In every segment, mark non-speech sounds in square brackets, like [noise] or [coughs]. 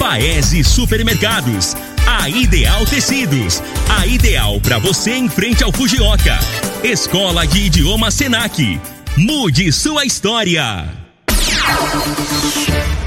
Paese Supermercados. A Ideal Tecidos. A ideal para você em frente ao Fujioka. Escola de Idioma Senac. Mude sua história.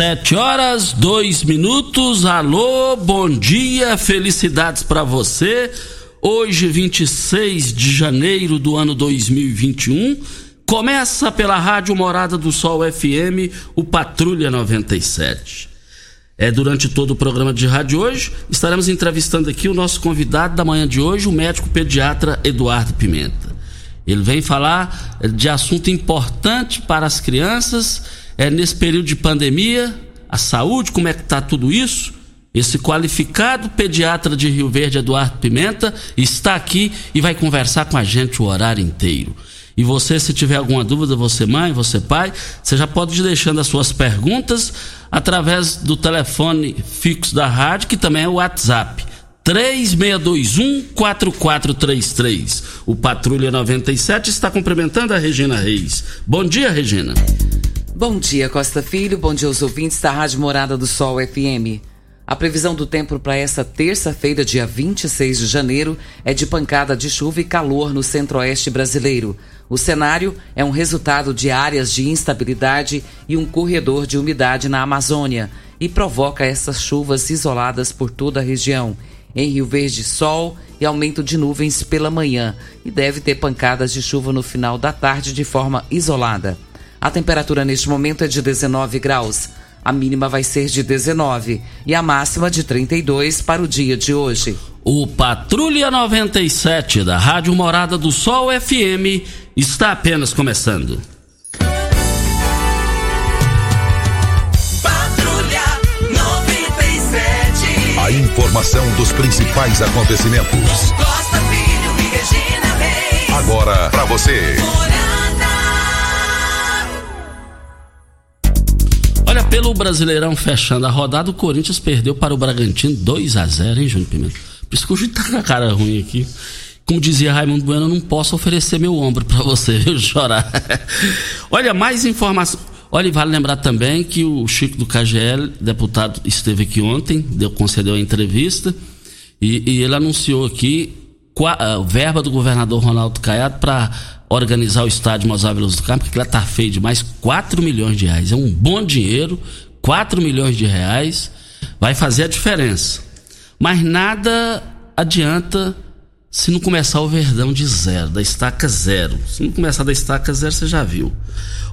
Sete horas, dois minutos. Alô, bom dia, felicidades para você. Hoje, 26 de janeiro do ano 2021, começa pela Rádio Morada do Sol FM, o Patrulha 97. É, durante todo o programa de rádio hoje, estaremos entrevistando aqui o nosso convidado da manhã de hoje, o médico pediatra Eduardo Pimenta. Ele vem falar de assunto importante para as crianças é, nesse período de pandemia, a saúde, como é que está tudo isso. Esse qualificado pediatra de Rio Verde, Eduardo Pimenta, está aqui e vai conversar com a gente o horário inteiro. E você, se tiver alguma dúvida, você mãe, você pai, você já pode ir deixando as suas perguntas através do telefone fixo da rádio, que também é o WhatsApp. 3621-4433. O Patrulha 97 está cumprimentando a Regina Reis. Bom dia, Regina. Bom dia, Costa Filho. Bom dia aos ouvintes da Rádio Morada do Sol FM. A previsão do tempo para essa terça-feira, dia 26 de janeiro, é de pancada de chuva e calor no centro-oeste brasileiro. O cenário é um resultado de áreas de instabilidade e um corredor de umidade na Amazônia e provoca essas chuvas isoladas por toda a região. Em Rio Verde, sol e aumento de nuvens pela manhã e deve ter pancadas de chuva no final da tarde de forma isolada. A temperatura neste momento é de 19 graus. A mínima vai ser de 19 e a máxima de 32 para o dia de hoje. O Patrulha 97 da Rádio Morada do Sol FM está apenas começando. Patrulha 97. A informação dos principais acontecimentos. Costa Filho e Regina Reis. Agora para você. Olha, pelo Brasileirão fechando a rodada, o Corinthians perdeu para o Bragantino 2 a 0 hein, Júnior Pimenta? Por isso que Júnior tá com a cara ruim aqui. Como dizia Raimundo Bueno, eu não posso oferecer meu ombro para você, viu, [laughs] chorar. Olha, mais informação. Olha, vale lembrar também que o Chico do KGL, deputado, esteve aqui ontem, deu, concedeu a entrevista, e, e ele anunciou aqui a verba do governador Ronaldo Caiado para organizar o estádio Mozart Veloso do Campo, que lá tá feio demais, 4 milhões de reais. É um bom dinheiro, 4 milhões de reais, vai fazer a diferença. Mas nada adianta se não começar o verdão de zero, da estaca zero. Se não começar da estaca zero, você já viu.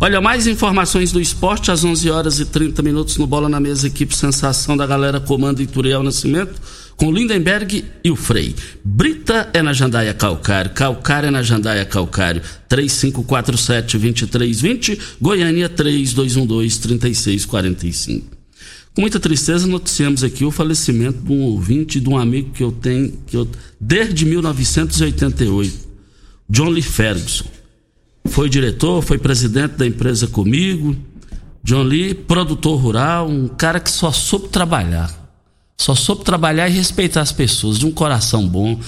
Olha, mais informações do esporte às 11 horas e 30 minutos no Bola na Mesa, equipe Sensação da galera Comando Ituriel Nascimento com Lindenberg e o Frei. Brita é na Jandaia Calcário, Calcário é na Jandaia Calcário, 3547-2320, Goiânia 3212-3645. Com muita tristeza noticiamos aqui o falecimento de um ouvinte de um amigo que eu tenho que eu, desde 1988, John Lee Ferguson. Foi diretor, foi presidente da empresa comigo. John Lee, produtor rural, um cara que só soube trabalhar só soube trabalhar e respeitar as pessoas, de um coração bom.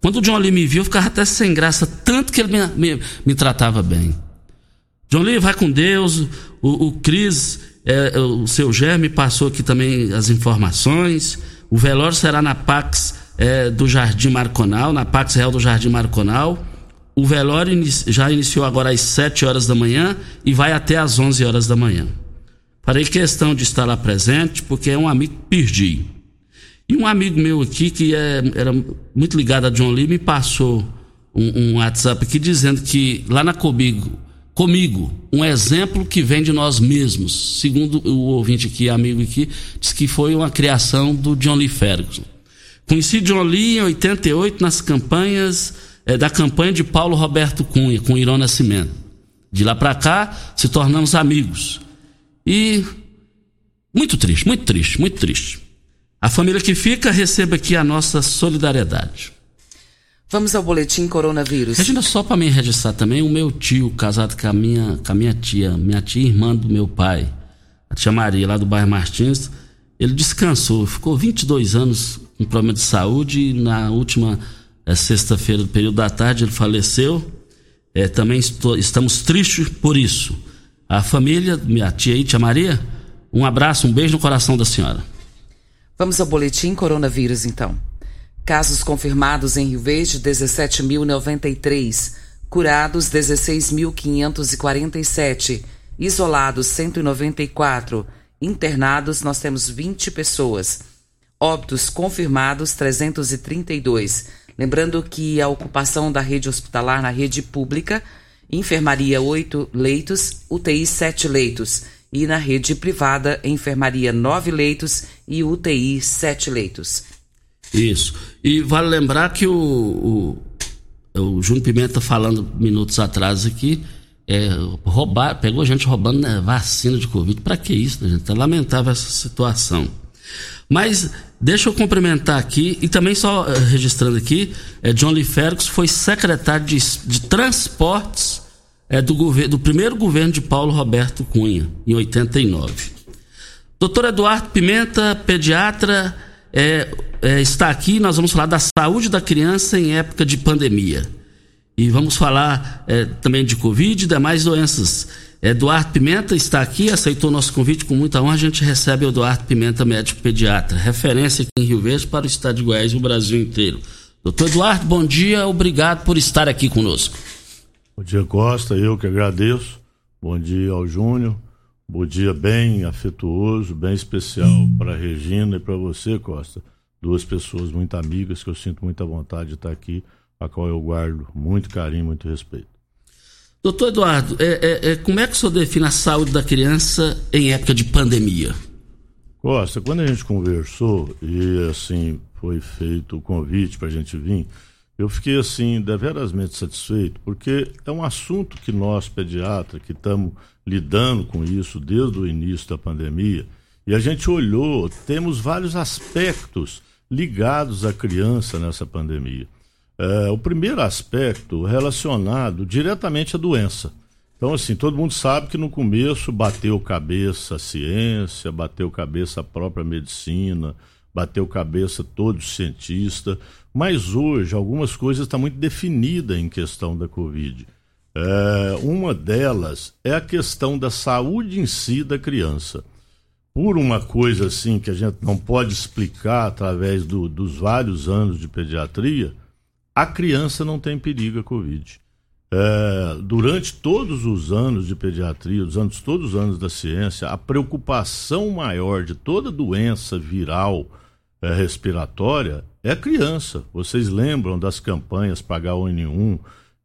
Quando o John Lee me viu, eu ficava até sem graça, tanto que ele me, me, me tratava bem. John Lee, vai com Deus. O, o Cris, é, o seu Germe passou aqui também as informações. O velório será na Pax é, do Jardim Marconal, na Pax Real do Jardim Marconal. O velório já iniciou agora às 7 horas da manhã e vai até às 11 horas da manhã. Farei questão de estar lá presente, porque é um amigo que perdi. E um amigo meu aqui, que é, era muito ligado a John Lee, me passou um, um WhatsApp aqui dizendo que lá na Comigo, comigo, um exemplo que vem de nós mesmos. Segundo o ouvinte aqui, amigo aqui, diz que foi uma criação do John Lee Ferguson. Conheci John Lee em 88 nas campanhas é, da campanha de Paulo Roberto Cunha com Irão Nascimento. De lá para cá, se tornamos amigos. E muito triste, muito triste, muito triste. A família que fica receba aqui a nossa solidariedade. Vamos ao boletim coronavírus. Regina, só para me registrar também, o meu tio, casado com a, minha, com a minha tia, minha tia irmã do meu pai, a tia Maria, lá do bairro Martins, ele descansou, ficou 22 anos com problema de saúde e na última é, sexta-feira do período da tarde ele faleceu. É, também estou, estamos tristes por isso. A família, minha tia aí, tia Maria, um abraço, um beijo no coração da senhora. Vamos ao boletim coronavírus então. Casos confirmados em Rio Verde, 17.093. Curados, 16.547. Isolados, 194. Internados, nós temos 20 pessoas. Óbitos confirmados, 332. Lembrando que a ocupação da rede hospitalar na rede pública, enfermaria 8 leitos, UTI 7 leitos. E na rede privada, enfermaria 9 leitos e UTI 7 leitos. Isso. E vale lembrar que o, o, o Júnior Pimenta falando minutos atrás aqui, é, roubar, pegou gente roubando né, vacina de Covid. Para que isso, gente? É lamentável essa situação. Mas deixa eu cumprimentar aqui, e também só uh, registrando aqui, é, John Lee foi secretário de, de transportes é, do, governo, do primeiro governo de Paulo Roberto Cunha, em 89. Doutor Eduardo Pimenta, pediatra, é, é, está aqui. Nós vamos falar da saúde da criança em época de pandemia. E vamos falar é, também de Covid e demais doenças. Eduardo Pimenta está aqui, aceitou nosso convite com muita honra. A gente recebe o Eduardo Pimenta, médico pediatra, referência aqui em Rio Verde para o estado de Goiás e o Brasil inteiro. Doutor Eduardo, bom dia, obrigado por estar aqui conosco. Bom dia, Costa, eu que agradeço. Bom dia ao Júnior. Bom dia bem afetuoso, bem especial para a Regina e para você, Costa. Duas pessoas muito amigas que eu sinto muita vontade de estar aqui, a qual eu guardo muito carinho, muito respeito. Doutor Eduardo, é, é, é, como é que o senhor define a saúde da criança em época de pandemia? Costa, quando a gente conversou e assim foi feito o convite para a gente vir, eu fiquei assim deverasmente satisfeito, porque é um assunto que nós pediatras que estamos lidando com isso desde o início da pandemia, e a gente olhou, temos vários aspectos ligados à criança nessa pandemia. É, o primeiro aspecto relacionado diretamente à doença. Então, assim, todo mundo sabe que no começo bateu cabeça a ciência, bateu cabeça a própria medicina, bateu cabeça todo cientista, mas hoje algumas coisas estão muito definidas em questão da Covid. É, uma delas é a questão da saúde em si da criança. Por uma coisa assim que a gente não pode explicar através do, dos vários anos de pediatria, a criança não tem perigo a Covid. É, durante todos os anos de pediatria, os anos, todos os anos da ciência, a preocupação maior de toda doença viral é, respiratória é criança. Vocês lembram das campanhas para H1N1,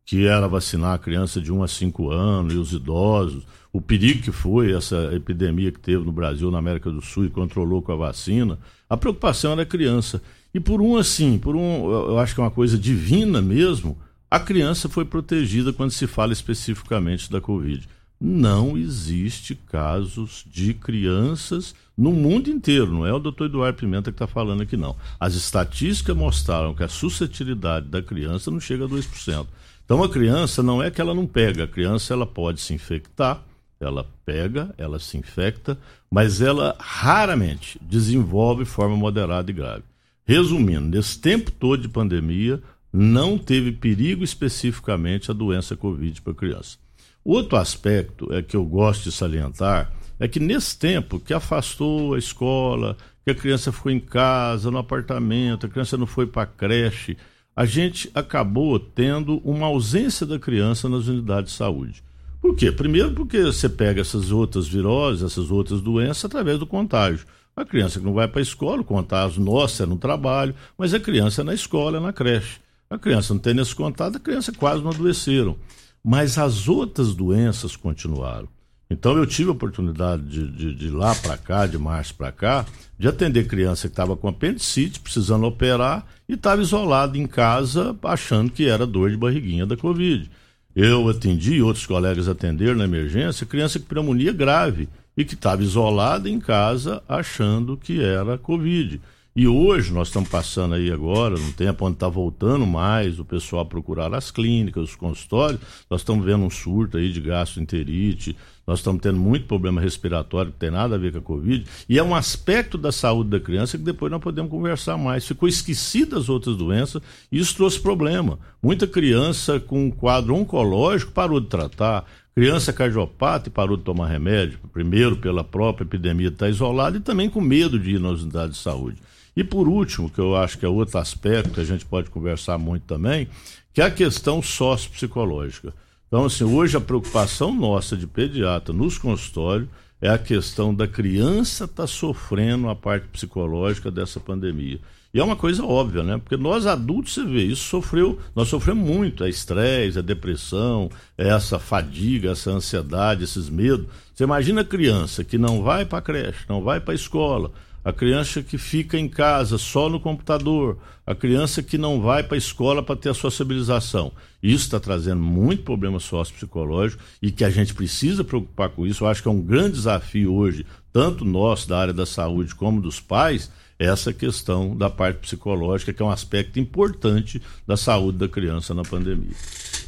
que era vacinar a criança de 1 a 5 anos e os idosos, o perigo que foi essa epidemia que teve no Brasil, na América do Sul e controlou com a vacina, a preocupação era a criança. E por um assim, por um, eu acho que é uma coisa divina mesmo, a criança foi protegida quando se fala especificamente da Covid. Não existe casos de crianças no mundo inteiro, não é o doutor Eduardo Pimenta que está falando aqui, não. As estatísticas mostraram que a suscetibilidade da criança não chega a 2%. Então a criança não é que ela não pega, a criança ela pode se infectar, ela pega, ela se infecta, mas ela raramente desenvolve forma moderada e grave. Resumindo, nesse tempo todo de pandemia, não teve perigo especificamente a doença Covid para criança. Outro aspecto é que eu gosto de salientar é que nesse tempo que afastou a escola, que a criança ficou em casa, no apartamento, a criança não foi para a creche, a gente acabou tendo uma ausência da criança nas unidades de saúde. Por quê? Primeiro porque você pega essas outras viroses, essas outras doenças através do contágio. A criança que não vai para a escola, o contágio nosso é no trabalho, mas a criança é na escola, é na creche. A criança não tem nesse contato, a criança quase não adoeceram. Mas as outras doenças continuaram. Então eu tive a oportunidade de, de, de lá para cá, de março para cá, de atender criança que estava com apendicite, precisando operar e estava isolado em casa, achando que era dor de barriguinha da Covid. Eu atendi, outros colegas atenderam na emergência, criança com pneumonia grave e que estava isolada em casa achando que era Covid. E hoje nós estamos passando aí agora, num tempo onde está voltando mais o pessoal a procurar as clínicas, os consultórios, nós estamos vendo um surto aí de gastroenterite, nós estamos tendo muito problema respiratório que tem nada a ver com a Covid, e é um aspecto da saúde da criança que depois nós podemos conversar mais. Ficou esquecida as outras doenças e isso trouxe problema. Muita criança com um quadro oncológico parou de tratar, Criança cardiopata e parou de tomar remédio, primeiro pela própria epidemia de estar isolada e também com medo de ir nas unidades de saúde. E por último, que eu acho que é outro aspecto que a gente pode conversar muito também, que é a questão sociopsicológica. Então, assim, hoje a preocupação nossa de pediatra nos consultórios é a questão da criança estar tá sofrendo a parte psicológica dessa pandemia. E é uma coisa óbvia, né? Porque nós adultos, você vê, isso sofreu, nós sofremos muito, é estresse, é depressão, é essa fadiga, essa ansiedade, esses medos. Você imagina a criança que não vai para a creche, não vai para a escola, a criança que fica em casa só no computador, a criança que não vai para a escola para ter a sociabilização. Isso está trazendo muito problema sociopsicológico e que a gente precisa preocupar com isso. Eu acho que é um grande desafio hoje, tanto nosso da área da saúde como dos pais, essa questão da parte psicológica, que é um aspecto importante da saúde da criança na pandemia.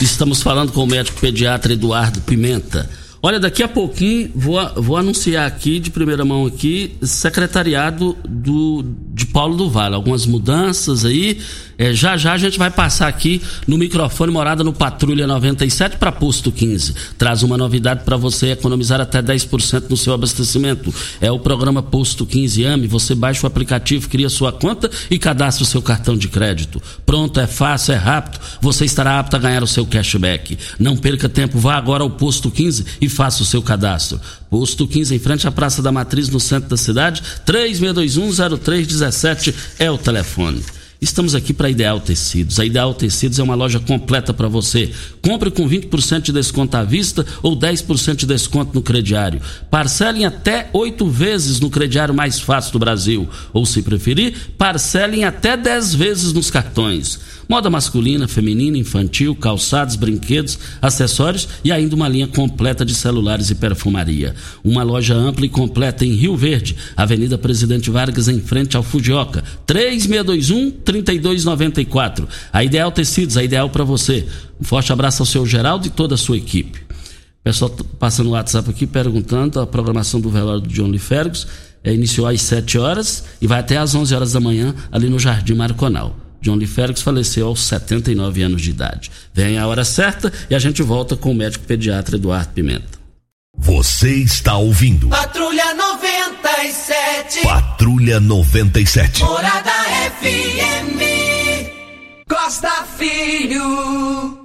Estamos falando com o médico pediatra Eduardo Pimenta. Olha, daqui a pouquinho vou, vou anunciar aqui, de primeira mão aqui, secretariado do, de Paulo do Vale. Algumas mudanças aí. É, já já a gente vai passar aqui no microfone morada no Patrulha 97 para Posto 15. Traz uma novidade para você economizar até 10% no seu abastecimento. É o programa Posto 15 AME. Você baixa o aplicativo, cria sua conta e cadastra o seu cartão de crédito. Pronto, é fácil, é rápido. Você estará apto a ganhar o seu cashback. Não perca tempo, vá agora ao Posto 15 e faça o seu cadastro. Posto 15, em frente à Praça da Matriz, no centro da cidade, 36210317 é o telefone. Estamos aqui para Ideal Tecidos. A Ideal Tecidos é uma loja completa para você. Compre com 20% de desconto à vista ou 10% de desconto no crediário. Parcelem até oito vezes no crediário mais fácil do Brasil. Ou, se preferir, parcelem até 10 vezes nos cartões. Moda masculina, feminina, infantil, calçados, brinquedos, acessórios e ainda uma linha completa de celulares e perfumaria. Uma loja ampla e completa em Rio Verde, Avenida Presidente Vargas, em frente ao Fujioka. 3621-3294. A Ideal Tecidos, a ideal para você. Um forte abraço ao seu Geraldo e toda a sua equipe. Pessoal passando o WhatsApp aqui perguntando a programação do velório do John Lee Fergus. É, iniciou às 7 horas e vai até às 11 horas da manhã ali no Jardim Marconal. John Lee Félix faleceu aos 79 anos de idade. Vem a hora certa e a gente volta com o médico pediatra Eduardo Pimenta. Você está ouvindo. Patrulha 97. Patrulha 97. Morada FM. Costa Filho.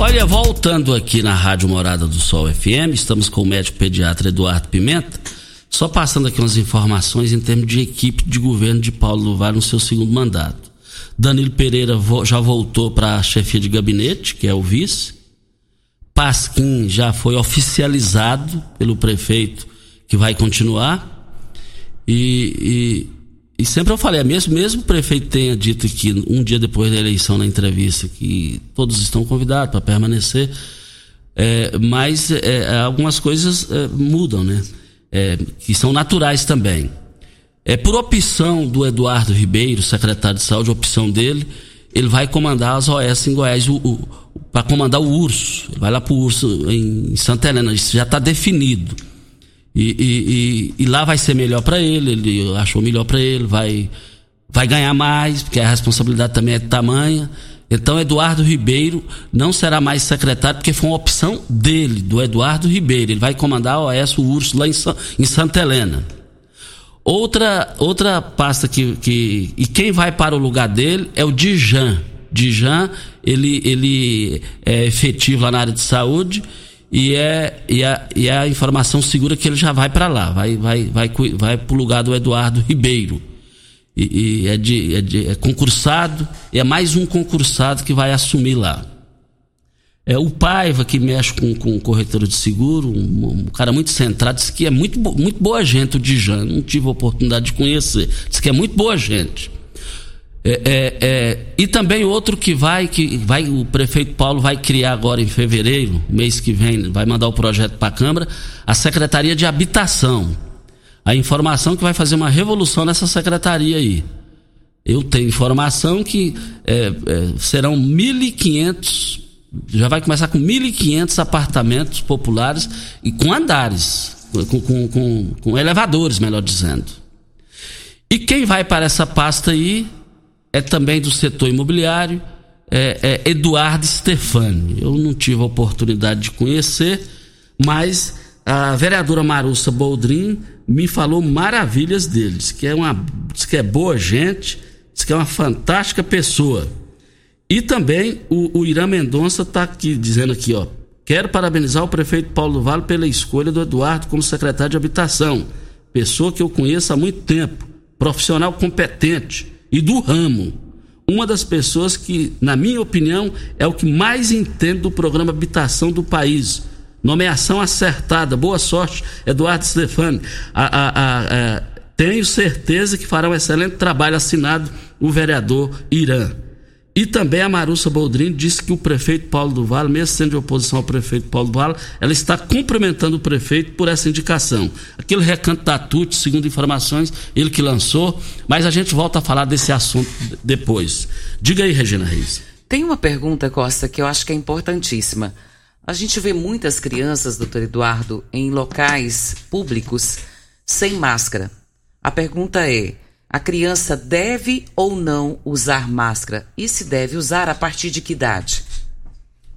Olha, voltando aqui na Rádio Morada do Sol FM, estamos com o médico pediatra Eduardo Pimenta. Só passando aqui umas informações em termos de equipe de governo de Paulo Luvar no seu segundo mandato. Danilo Pereira já voltou para a chefia de gabinete, que é o vice. Pasquim já foi oficializado pelo prefeito que vai continuar. E, e, e sempre eu falei, mesmo, mesmo o prefeito tenha dito que um dia depois da eleição na entrevista que todos estão convidados para permanecer, é, mas é, algumas coisas é, mudam, né? É, que são naturais também. É por opção do Eduardo Ribeiro, secretário de saúde, opção dele, ele vai comandar as OS em Goiás, para comandar o Urso. Ele vai lá para o Urso em Santa Helena, isso já está definido. E, e, e, e, lá vai ser melhor para ele, ele achou melhor para ele, vai, vai ganhar mais, porque a responsabilidade também é de tamanha. Então, Eduardo Ribeiro não será mais secretário, porque foi uma opção dele, do Eduardo Ribeiro. Ele vai comandar a OS, Urso, lá em, em Santa Helena. Outra, outra pasta que, que. E quem vai para o lugar dele é o Dijan. Dijan, ele, ele é efetivo lá na área de saúde e é, e é, e a informação segura que ele já vai para lá, vai, vai, vai, vai para o lugar do Eduardo Ribeiro. E, e é, de, é, de, é concursado, é mais um concursado que vai assumir lá. É o Paiva, que mexe com, com corretora de seguro, um, um, cara muito centrado, disse que é muito, muito boa gente o Dijan, não tive a oportunidade de conhecer, disse que é muito boa gente. É, é, é, e também outro que vai, que vai, o prefeito Paulo vai criar agora em fevereiro, mês que vem, vai mandar o projeto para a Câmara, a Secretaria de Habitação. A informação que vai fazer uma revolução nessa secretaria aí. Eu tenho informação que é, é, serão 1.500, já vai começar com 1.500 apartamentos populares e com andares, com, com, com, com elevadores, melhor dizendo. E quem vai para essa pasta aí é também do setor imobiliário, é, é Eduardo Stefani. Eu não tive a oportunidade de conhecer, mas a vereadora Marussa Boldrin me falou maravilhas deles, que é uma diz que é boa gente, diz que é uma fantástica pessoa. E também o, o Irã Mendonça está aqui dizendo aqui, ó, quero parabenizar o prefeito Paulo Vale pela escolha do Eduardo como secretário de habitação, pessoa que eu conheço há muito tempo, profissional competente e do ramo. Uma das pessoas que, na minha opinião, é o que mais entende do programa Habitação do país. Nomeação acertada. Boa sorte, Eduardo Stefani. A, a, a, tenho certeza que fará um excelente trabalho assinado o vereador Irã. E também a Marussa Boldrini disse que o prefeito Paulo do Vale, mesmo sendo de oposição ao prefeito Paulo do Vale, ela está cumprimentando o prefeito por essa indicação. Aquele recanto da TUT, segundo informações, ele que lançou, mas a gente volta a falar desse assunto depois. Diga aí, Regina Reis. Tem uma pergunta, Costa, que eu acho que é importantíssima. A gente vê muitas crianças, doutor Eduardo, em locais públicos sem máscara. A pergunta é: a criança deve ou não usar máscara? E se deve usar a partir de que idade?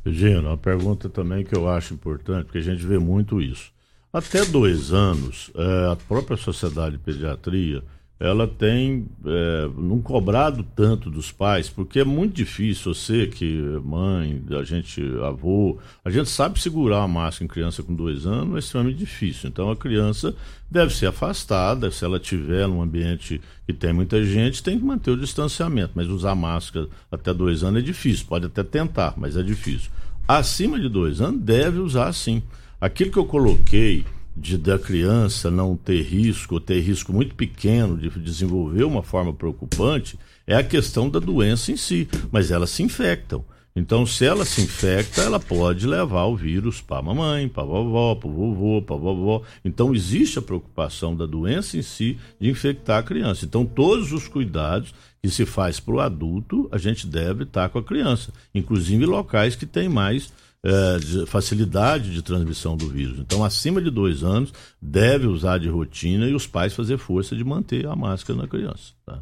Regina, uma pergunta também que eu acho importante, porque a gente vê muito isso. Até dois anos, é, a própria Sociedade de Pediatria ela tem é, não cobrado tanto dos pais, porque é muito difícil você que mãe, a gente avô, a gente sabe segurar a máscara em criança com dois anos, é extremamente difícil. Então a criança deve ser afastada, se ela estiver num ambiente que tem muita gente, tem que manter o distanciamento, mas usar máscara até dois anos é difícil, pode até tentar, mas é difícil. Acima de dois anos deve usar sim. Aquilo que eu coloquei de da criança não ter risco, ou ter risco muito pequeno de desenvolver uma forma preocupante, é a questão da doença em si. Mas elas se infectam. Então, se ela se infecta, ela pode levar o vírus para a mamãe, para a vovó, para o vovô, para a vovó. Então, existe a preocupação da doença em si de infectar a criança. Então, todos os cuidados que se faz para o adulto, a gente deve estar com a criança, inclusive locais que têm mais é, de facilidade de transmissão do vírus. Então, acima de dois anos, deve usar de rotina e os pais fazer força de manter a máscara na criança. Tá?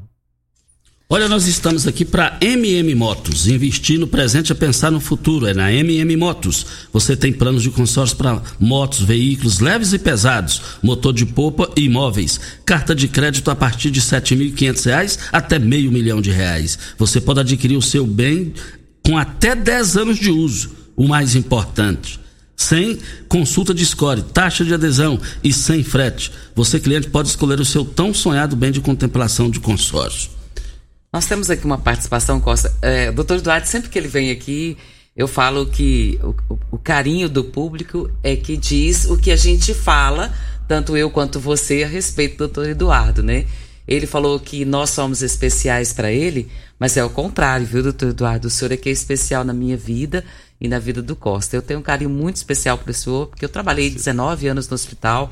Olha, nós estamos aqui para MM Motos. Investir no presente é pensar no futuro. É na MM Motos. Você tem planos de consórcio para motos, veículos leves e pesados, motor de popa e imóveis. Carta de crédito a partir de R$ 7.500 até meio milhão de reais. Você pode adquirir o seu bem com até 10 anos de uso o mais importante. Sem consulta de score, taxa de adesão e sem frete. Você, cliente, pode escolher o seu tão sonhado bem de contemplação de consórcio. Nós temos aqui uma participação, Costa. É, doutor Eduardo, sempre que ele vem aqui, eu falo que o, o, o, carinho do público é que diz o que a gente fala, tanto eu quanto você, a respeito do doutor Eduardo, né? Ele falou que nós somos especiais para ele, mas é o contrário, viu, doutor Eduardo? O senhor é que é especial na minha vida e na vida do Costa. Eu tenho um carinho muito especial para o senhor, porque eu trabalhei 19 anos no hospital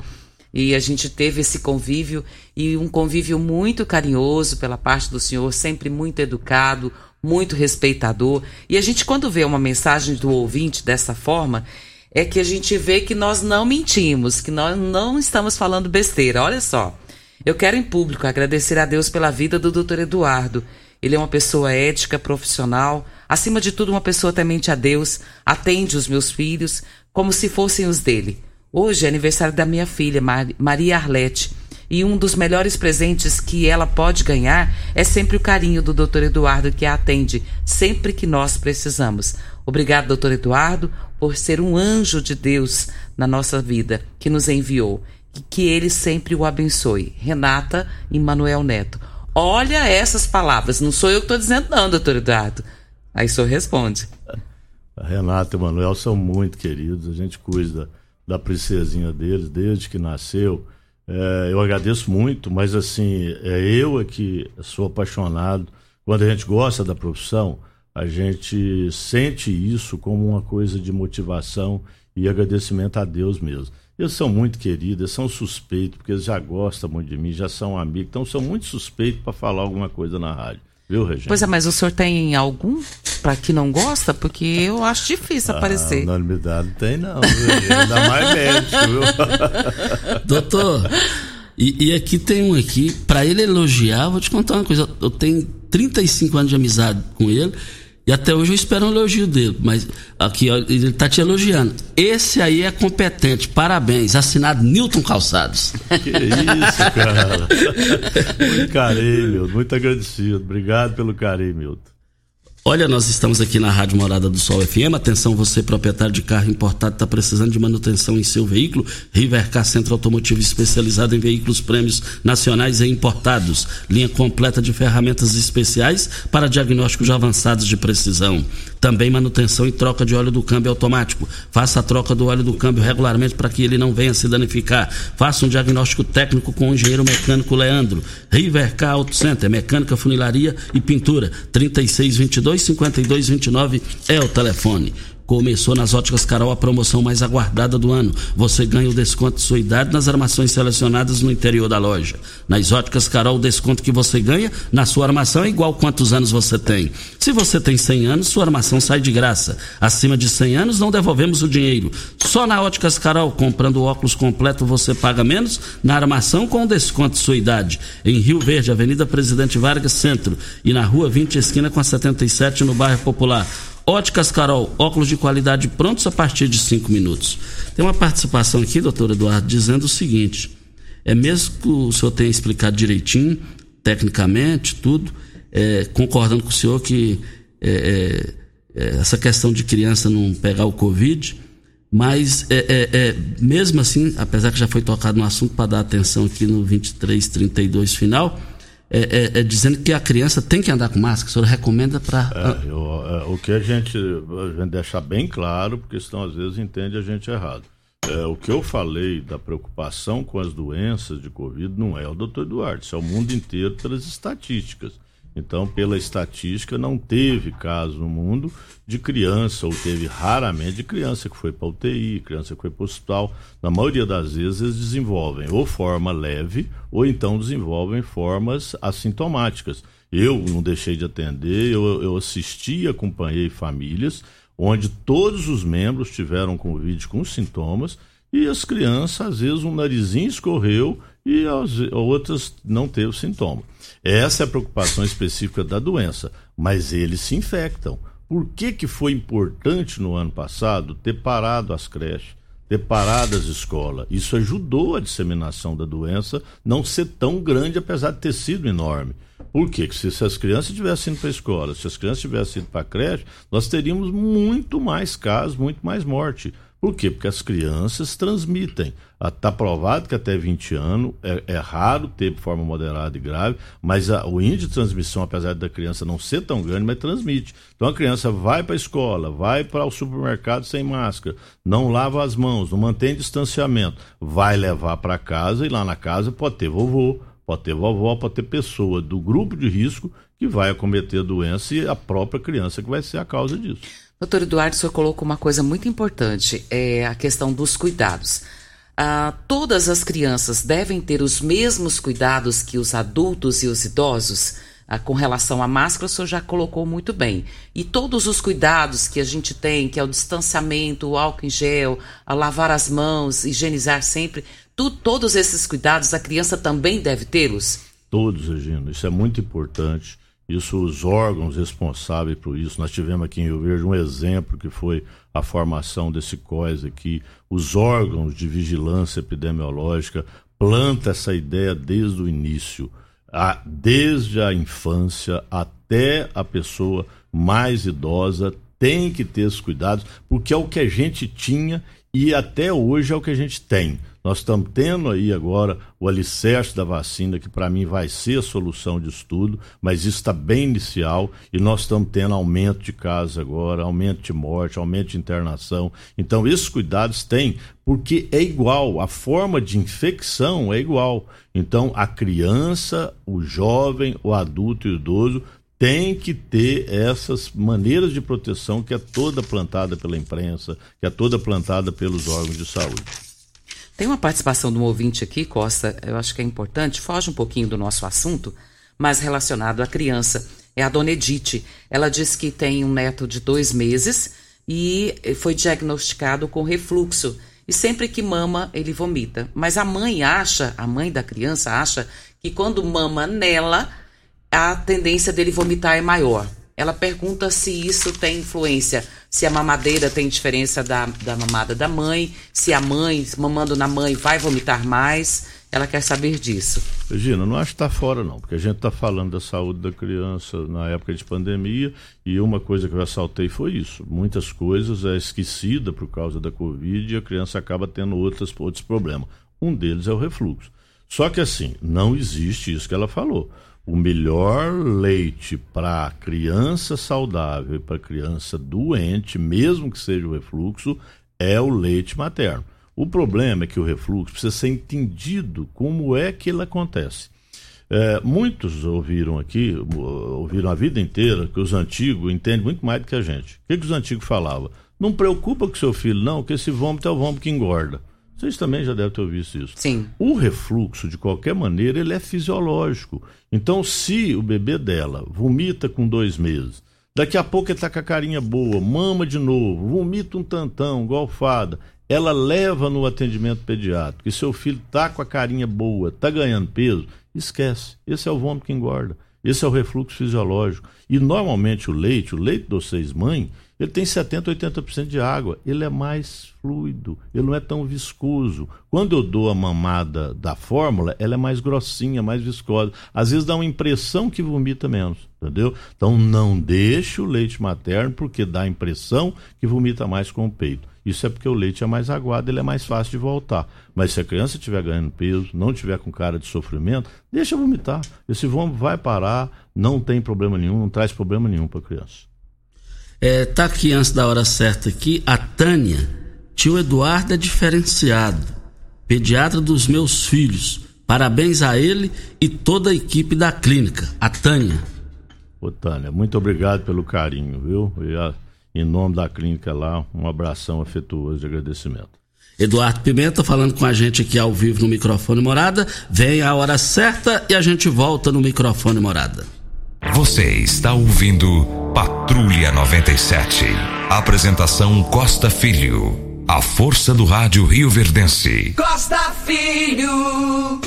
e a gente teve esse convívio e um convívio muito carinhoso pela parte do senhor, sempre muito educado, muito respeitador. E a gente, quando vê uma mensagem do ouvinte dessa forma, é que a gente vê que nós não mentimos, que nós não estamos falando besteira. Olha só. Eu quero em público agradecer a Deus pela vida do Dr. Eduardo, Ele é uma pessoa ética, profissional, acima de tudo, uma pessoa temente a Deus, atende os meus filhos como se fossem os dele. Hoje é aniversário da minha filha, Maria Arlete, e um dos melhores presentes que ela pode ganhar é sempre o carinho do Dr. Eduardo, que a atende sempre que nós precisamos. Obrigado, Dr. Eduardo, por ser um anjo de Deus na nossa vida, que nos enviou. E que ele sempre o abençoe. Renata e Manuel Neto. Olha essas palavras. Não sou eu que estou dizendo, não, doutor Eduardo. Aí o senhor responde. A Renata e o Manuel são muito queridos. A gente cuida da princesinha deles desde que nasceu. É, eu agradeço muito, mas assim, é eu é que sou apaixonado. Quando a gente gosta da profissão, a gente sente isso como uma coisa de motivação e agradecimento a Deus mesmo. Eles são muito queridos, eles são suspeitos, porque eles já gostam muito de mim, já são amigos, então são muito suspeitos para falar alguma coisa na rádio. Viu, Regina? Pois é, mas o senhor tem algum para que não gosta? Porque eu acho difícil ah, aparecer. Anonimidade tem não, ainda mais médico, viu? [laughs] Doutor, e, e, aqui tem um aqui, para ele elogiar, vou te contar uma coisa, eu tenho 35 anos de amizade com ele, e até hoje eu espero um elogio dele, mas aqui ó, ele está te elogiando. Esse aí é competente, parabéns. Assinado Newton Calçados. [laughs] Que isso, cara. [laughs] muito carinho, Milton. Muito agradecido. Obrigado pelo carinho, Milton. Olha, nós estamos aqui na Rádio Morada do Sol FM. Atenção, você proprietário de carro importado está precisando de manutenção em seu veículo. Rivercar Centro Automotivo especializado em veículos prêmios nacionais e importados. Linha completa de ferramentas especiais para diagnósticos avançados de precisão. Também manutenção e troca de óleo do câmbio automático. Faça a troca do óleo do câmbio regularmente para que ele não venha se danificar. Faça um diagnóstico técnico com o engenheiro mecânico Leandro. Rivercar Auto Center, mecânica, funilaria e pintura. 3622 325229 é o telefone. Começou nas óticas Carol a promoção mais aguardada do ano. Você ganha o desconto de sua idade nas armações selecionadas no interior da loja. Nas óticas Carol, o desconto que você ganha na sua armação é igual quantos anos você tem. Se você tem 100 anos, sua armação sai de graça. Acima de 100 anos, não devolvemos o dinheiro. Só na óticas Carol, comprando óculos completo, você paga menos na armação com o desconto de sua idade. Em Rio Verde, Avenida Presidente Vargas Centro e na Rua 20, esquina com a 77, no bairro Popular. Óticas Carol, óculos de qualidade prontos a partir de cinco minutos. Tem uma participação aqui, doutor Eduardo, dizendo o seguinte: é mesmo que o senhor tenha explicado direitinho, tecnicamente, tudo, é, concordando com o senhor que é, é, é essa questão de criança não pegar o Covid, mas é, é, mesmo assim, apesar que já foi tocado no assunto para dar atenção aqui no 2332 final é, é, é, dizendo que a criança tem que andar com máscara. O senhor recomenda para. É, é, o que a gente, a gente deixar bem claro, porque senão às vezes entende a gente errado. É, o que eu falei da preocupação com as doenças de Covid não é o doutor Eduardo, isso é o mundo inteiro pelas estatísticas. Então, pela estatística, não teve caso no mundo de criança, ou teve raramente de criança que foi para UTI, criança que foi para o hospital. Na maioria das vezes, eles desenvolvem ou forma leve, ou então desenvolvem formas assintomáticas. Eu não deixei de atender, eu, eu assisti acompanhei famílias onde todos os membros tiveram Covid com sintomas e as crianças, às vezes, um narizinho escorreu e as outras não teve sintoma. Essa é a preocupação específica da doença, mas eles se infectam. Por que, que foi importante no ano passado ter parado as creches, ter parado as escolas? Isso ajudou a disseminação da doença não ser tão grande, apesar de ter sido enorme. Por quê? Porque se, as crianças tivessem ido para a escola, se as crianças tivessem ido para a creche, nós teríamos muito mais casos, muito mais morte. Por quê? Porque as crianças transmitem. Está provado que até 20 anos é, é, raro ter forma moderada e grave, mas a, o índice de transmissão, apesar da criança não ser tão grande, mas transmite. Então a criança vai para a escola, vai para o supermercado sem máscara, não lava as mãos, não mantém distanciamento, vai levar para casa e lá na casa pode ter vovô, pode ter vovó, pode ter pessoa do grupo de risco que vai acometer a doença e a própria criança que vai ser a causa disso. Doutor Eduardo, o senhor colocou uma coisa muito importante, é a questão dos cuidados. Ah, todas as crianças devem ter os mesmos cuidados que os adultos e os idosos? Ah, com relação à máscara, o senhor já colocou muito bem. E todos os cuidados que a gente tem, que é o distanciamento, o álcool em gel, a lavar as mãos, higienizar sempre, tu, todos esses cuidados a criança também deve tê-los? Todos, Regina. Isso é muito importante. Isso, os órgãos responsáveis por isso. Nós tivemos aqui em Rio Verde um exemplo que foi a formação desse COIS aqui. Os órgãos de vigilância epidemiológica planta essa ideia desde o início, a, desde a infância até a pessoa mais idosa tem que ter esses cuidados, porque é o que a gente tinha e até hoje é o que a gente tem. Nós estamos tendo aí agora o alicerce da vacina, que para mim vai ser a solução de estudo, mas isso está bem inicial e nós estamos tendo aumento de casos agora, aumento de morte, aumento de internação. Então, esses cuidados têm, porque é igual, a forma de infecção é igual. Então, a criança, o jovem, o adulto e o idoso tem que ter essas maneiras de proteção que é toda plantada pela imprensa, que é toda plantada pelos órgãos de saúde. Tem uma participação de um ouvinte aqui, Costa, eu acho que é importante, foge um pouquinho do nosso assunto, mas relacionado à criança. É a dona Edith. Ela diz que tem um neto de dois meses e foi diagnosticado com refluxo. E sempre que mama, ele vomita. Mas a mãe acha, a mãe da criança acha que quando mama nela, a tendência dele vomitar é maior. Ela pergunta se isso tem influência, se a mamadeira tem diferença da, da mamada da mãe, se a mãe, mamando na mãe, vai vomitar mais. Ela quer saber disso. Regina, não acho que está fora, não, porque a gente está falando da saúde da criança na época de pandemia e uma coisa que eu ressaltei foi isso. Muitas coisas é esquecida por causa da Covid e a criança acaba tendo outras, outros problemas. Um deles é o refluxo. Só que assim, não existe isso que ela falou o melhor leite para criança saudável e para criança doente, mesmo que seja o refluxo, é o leite materno. O problema é que o refluxo precisa ser entendido como é que ele acontece. É, muitos ouviram aqui, ouviram a vida inteira, que os antigos entendem muito mais do que a gente. O que, que os antigos falavam? Não preocupa com seu filho, não, que esse vômito é o vômito que engorda. Vocês também já devem ter ouvido isso. Sim. O refluxo, de qualquer maneira, ele é fisiológico. Então, se o bebê dela vomita com dois meses, daqui a pouco ele está com a carinha boa, mama de novo, vomita um tantão, golfada, ela leva no atendimento pediátrico e seu filho está com a carinha boa, está ganhando peso, esquece. Esse é o vômito que engorda. Esse é o refluxo fisiológico. E normalmente o leite, o leite dos seis mães, ele tem 70, 80% de água. Ele é mais fluido, ele não é tão viscoso. Quando eu dou a mamada da fórmula, ela é mais grossinha, mais viscosa. Às vezes dá uma impressão que vomita menos, entendeu? Então não deixe o leite materno porque dá a impressão que vomita mais com o peito. Isso é porque o leite é mais aguado, ele é mais fácil de voltar. Mas se a criança estiver ganhando peso, não tiver com cara de sofrimento, deixa vomitar. Esse vômito vai parar, não tem problema nenhum, não traz problema nenhum para a criança. É, tá aqui antes da hora certa aqui, a Tânia. Tio Eduardo é diferenciado. Pediatra dos meus filhos. Parabéns a ele e toda a equipe da clínica. A Tânia. Ô Tânia, muito obrigado pelo carinho, viu? E a, em nome da clínica lá, um abração afetuoso de agradecimento. Eduardo Pimenta falando com a gente aqui ao vivo no microfone Morada. Vem a hora certa e a gente volta no microfone Morada. Você está ouvindo Patrulha 97. Apresentação Costa Filho. A força do rádio Rio Verdense. Costa Filho.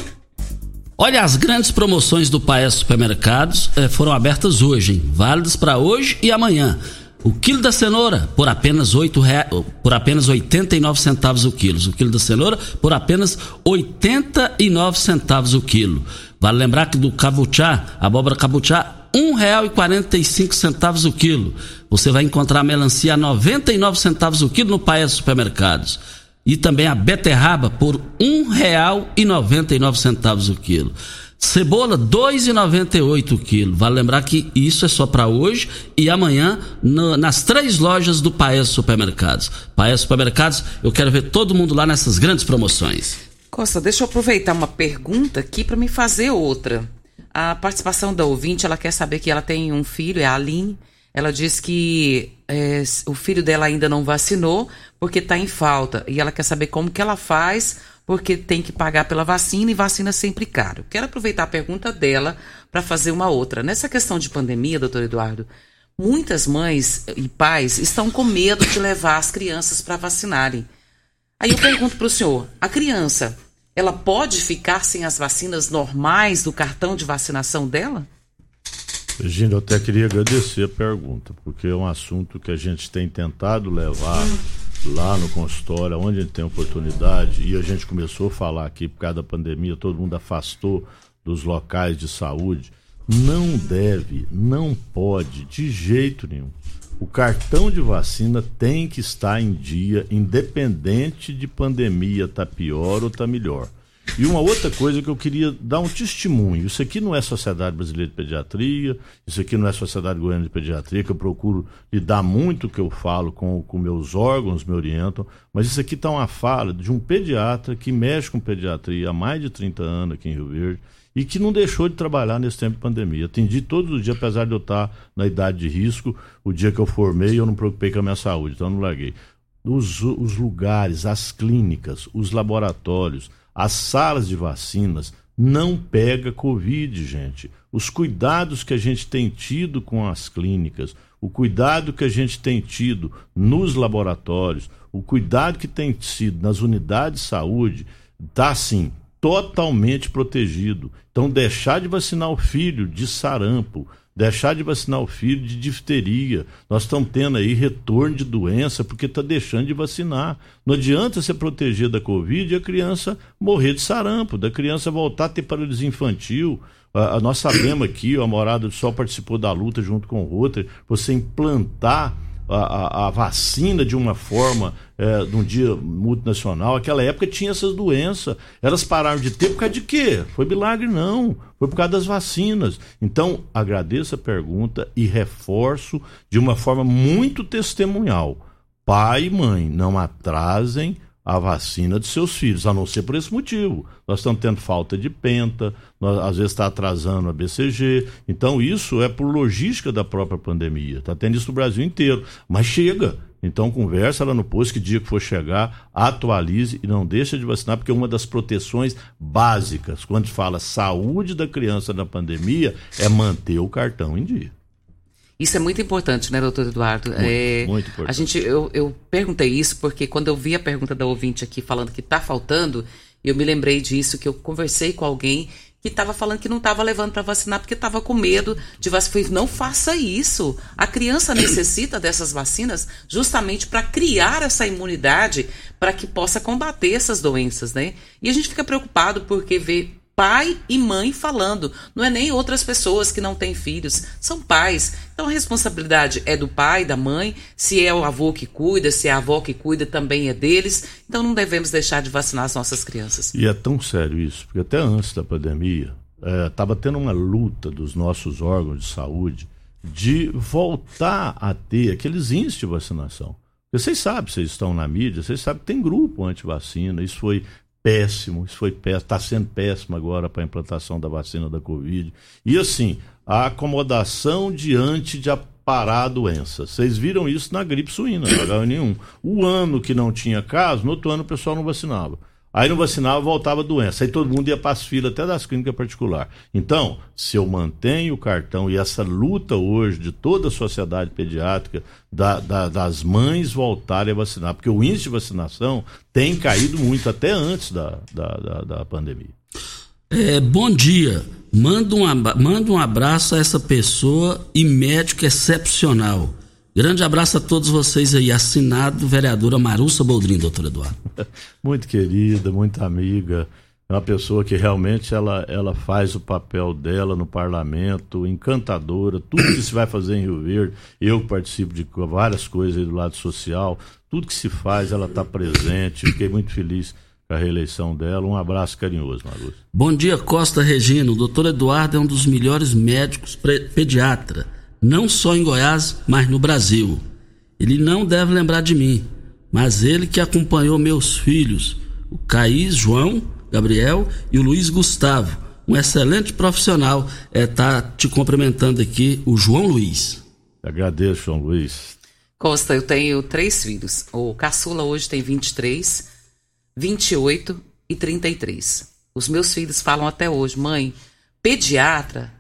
Olha, as grandes promoções do Paes Supermercados eh, foram abertas hoje, hein? válidas para hoje e amanhã. O quilo da cenoura por apenas oito rea... por apenas 89 centavos o quilo. O quilo da cenoura por apenas 89 centavos o quilo. Vale lembrar que do cabuchá, abóbora cabuchá, um real e quarenta e cinco centavos o quilo. Você vai encontrar a melancia a 99 centavos o quilo no Paes Supermercados. E também a beterraba por um real e noventa e nove centavos o quilo. Cebola, R$ 2,98 o quilo. Vale lembrar que isso é só para hoje e amanhã no, nas três lojas do Paes Supermercados. Paes Supermercados, eu quero ver todo mundo lá nessas grandes promoções. Costa, deixa eu aproveitar uma pergunta aqui para me fazer outra. A participação da ouvinte, ela quer saber que ela tem um filho, é a Aline. Ela diz que é, o filho dela ainda não vacinou porque está em falta. E ela quer saber como que ela faz porque tem que pagar pela vacina e vacina sempre caro. Quero aproveitar a pergunta dela para fazer uma outra. Nessa questão de pandemia, doutor Eduardo, muitas mães e pais estão com medo de levar as crianças para vacinarem. Aí eu pergunto para o senhor: a criança, ela pode ficar sem as vacinas normais do cartão de vacinação dela? Virginia, eu até queria agradecer a pergunta, porque é um assunto que a gente tem tentado levar lá no consultório, onde a gente tem oportunidade, e a gente começou a falar aqui por causa da pandemia, todo mundo afastou dos locais de saúde. Não deve, não pode, de jeito nenhum. O cartão de vacina tem que estar em dia, independente de pandemia tá pior ou tá melhor. E uma outra coisa que eu queria dar um testemunho. Isso aqui não é Sociedade Brasileira de Pediatria, isso aqui não é Sociedade Goiana de Pediatria, que eu procuro lidar muito o que eu falo com, com meus órgãos, me orientam, mas isso aqui está uma fala de um pediatra que mexe com pediatria há mais de 30 anos aqui em Rio Verde e que não deixou de trabalhar nesse tempo de pandemia. Atendi todos os dias, apesar de eu estar na idade de risco, o dia que eu formei eu não preocupei com a minha saúde, então eu não larguei. Os, os lugares, as clínicas, os laboratórios, as salas de vacinas não pega Covid, gente. Os cuidados que a gente tem tido com as clínicas, o cuidado que a gente tem tido nos laboratórios, o cuidado que tem sido nas unidades de saúde, está assim, totalmente protegido. Então, deixar de vacinar o filho de sarampo, deixar de vacinar o filho de difteria. Nós estamos tendo aí retorno de doença porque está deixando de vacinar. Não adianta você proteger da Covid e a criança morrer de sarampo, da criança voltar a ter paralisia infantil. Ah, nós sabemos aqui, a Morada do Sol participou da luta junto com o Rotary, você implantar a, a, vacina de uma forma, é, de um dia multinacional. Aquela época tinha essas doenças. Elas pararam de ter por causa de quê? Foi milagre, não. Foi por causa das vacinas. Então, agradeço a pergunta e reforço de uma forma muito testemunhal. Pai e mãe, não atrasem a vacina de seus filhos, a não ser por esse motivo. Nós estamos tendo falta de penta, nós, às vezes está atrasando a BCG. Então, isso é por logística da própria pandemia. Está tendo isso no Brasil inteiro. Mas chega. Então, conversa lá no posto que dia que for chegar, atualize e não deixa de vacinar, porque uma das proteções básicas, quando fala saúde da criança na pandemia, é manter o cartão em dia. Isso é muito importante, né, doutor Eduardo? Muito, é, muito importante. A gente, eu, eu perguntei isso porque quando eu vi a pergunta da ouvinte aqui falando que está faltando, eu me lembrei disso, que eu conversei com alguém que estava falando que não estava levando para vacinar porque estava com medo de vacinar. Não faça isso. A criança necessita dessas vacinas justamente para criar essa imunidade para que possa combater essas doenças, né? E a gente fica preocupado porque vê pai e mãe falando. Não é nem outras pessoas que não têm filhos, são pais. Então a responsabilidade é do pai, da mãe. Se é o avô que cuida, se é a avó que cuida, também é deles. Então não devemos deixar de vacinar as nossas crianças. E é tão sério isso, porque até antes da pandemia, estava é, tendo uma luta dos nossos órgãos de saúde de voltar a ter aqueles índices de vacinação. Vocês sabem, vocês estão na mídia, vocês sabem que tem grupo anti-vacina, isso foi péssimo, isso foi péssimo, está sendo péssimo agora para a implantação da vacina da Covid. E assim, a acomodação diante de parar a doença. Vocês viram isso na gripe suína, não H1N1. O ano que não tinha caso, no outro ano o pessoal não vacinava. Aí não vacinava, voltava a doença. Aí todo mundo ia para as filas até das clínicas particulares. Então, se eu mantenho o cartão e essa luta hoje de toda a sociedade pediátrica, da, da, das mães voltarem a vacinar, porque o índice de vacinação tem caído muito até antes da, da, da pandemia. É, bom dia. Manda um, manda um abraço a essa pessoa e médico excepcional. Grande abraço a todos vocês aí. Assinado vereadora Marussa Boldrin, doutor Eduardo. [laughs] muito querida, muito amiga. É uma pessoa que realmente ela, ela faz o papel dela no parlamento, encantadora. Tudo que se vai fazer em Rio Verde, eu participo de várias coisas aí do lado social, tudo que se faz, ela está presente. Fiquei muito feliz com a reeleição dela. Um abraço carinhoso, Marussa. Bom dia, Costa Regina. O doutor Eduardo é um dos melhores médicos pediatra não só em Goiás, mas no Brasil. Ele não deve lembrar de mim, mas ele que acompanhou meus filhos, o Caís João, Gabriel e o Luiz Gustavo. Um excelente profissional. É, tá te cumprimentando aqui, o João Luiz. Agradeço, João Luiz. Costa, eu tenho três filhos. O caçula hoje tem 23, 28 e 33. Os meus filhos falam até hoje, mãe, pediatra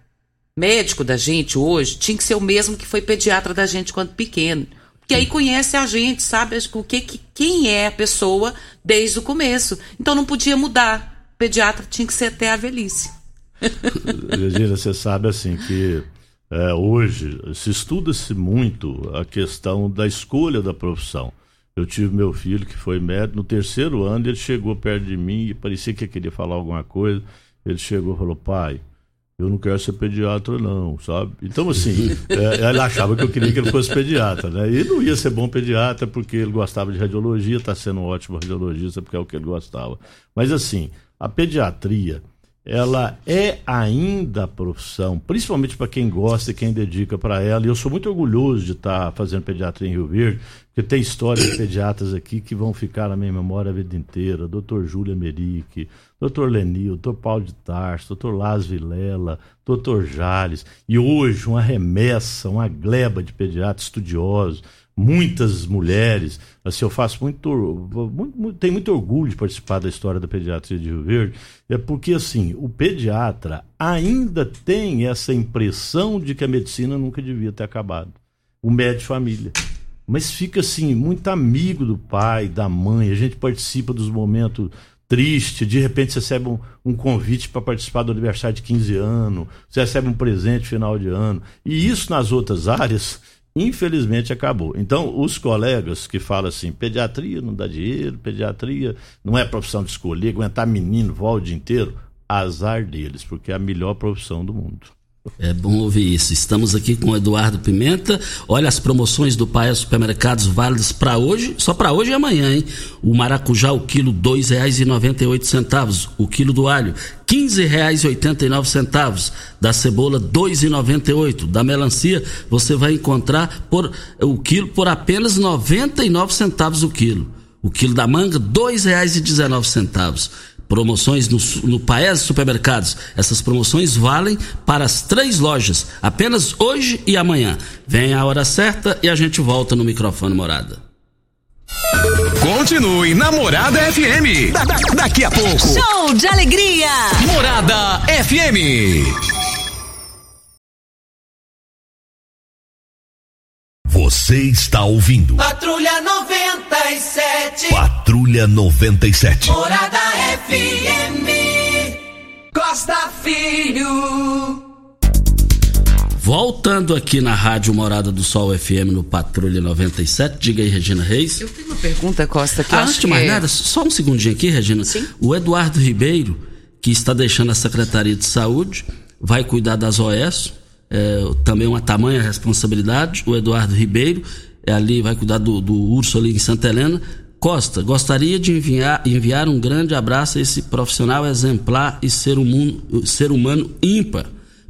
médico da gente hoje tinha que ser o mesmo que foi pediatra da gente quando pequeno. Porque aí conhece a gente, sabe o que, que quem é a pessoa desde o começo. Então não podia mudar. Pediatra tinha que ser até a velhice. [laughs] Regina, você sabe assim que é, hoje se estuda-se muito a questão da escolha da profissão. Eu tive meu filho que foi médico, no terceiro ano ele chegou perto de mim e parecia que queria falar alguma coisa. Ele chegou e falou: Pai, eu não quero ser pediatra, não, sabe? Então, assim, é, ele achava que eu queria que ele fosse pediatra, né? E não ia ser bom pediatra porque ele gostava de radiologia, está sendo um ótimo radiologista porque é o que ele gostava. Mas, assim, a pediatria ela é ainda a profissão, principalmente para quem gosta e quem dedica para ela. E eu sou muito orgulhoso de estar tá fazendo pediatria em Rio Verde, porque tem histórias de pediatras aqui que vão ficar na minha memória a vida inteira. Doutor Júlia Merique, doutor Lenil, doutor Paulo de Tarso, doutor Las Vilela, doutor Jales. E hoje uma remessa, uma gleba de pediatras estudiosos muitas mulheres. Assim, eu faço muito, muito, muito, tenho muito orgulho de participar da história da pediatria de Rio Verde, é porque assim, o pediatra ainda tem essa impressão de que a medicina nunca devia ter acabado. O médico família. Mas fica assim, muito amigo do pai, da mãe, a gente participa dos momentos tristes, de repente você recebe um, um convite para participar do aniversário de 15 anos, você recebe um presente final de ano. E isso nas outras áreas infelizmente acabou. Então, os colegas que falam assim, pediatria não dá dinheiro, pediatria não é profissão de escolher, aguentar menino, voar o dia inteiro, azar deles, porque é a melhor profissão do mundo. É bom ouvir isso. Estamos aqui com o Eduardo Pimenta. Olha as promoções do Paia Supermercados válidas para hoje, só para hoje e amanhã, hein? O maracujá, o quilo, dois reais e noventa e oito centavos. O quilo do alho, quinze reais e oitenta e nove centavos. Da cebola, dois e noventa e oito. Da melancia, você vai encontrar por o quilo por apenas noventa e nove centavos o quilo. O quilo da manga, dois reais e dezenove centavos promoções no, no Paes Supermercados. Essas promoções valem para as três lojas, apenas hoje e amanhã. Vem a hora certa e a gente volta no microfone Morada. Continue na Morada FM. Da, da, daqui a pouco. Show de alegria. Morada FM. Você está ouvindo. Patrulha 97. Patrulha 97. Morada FM. Costa Filho. Voltando aqui na Rádio Morada do Sol FM no Patrulha 97, diga aí, Regina Reis. Eu tenho uma pergunta, Costa, que ah, antes de mais é- nada, só um segundinho aqui, Regina. Sim. O Eduardo Ribeiro, que está deixando a Secretaria de Saúde, vai cuidar das OS, é, também uma tamanha responsabilidade. O Eduardo Ribeiro é ali, vai cuidar do, do urso ali em Santa Helena. Costa, gostaria de enviar, enviar um grande abraço a esse profissional exemplar e ser humano, ser humano ímpar.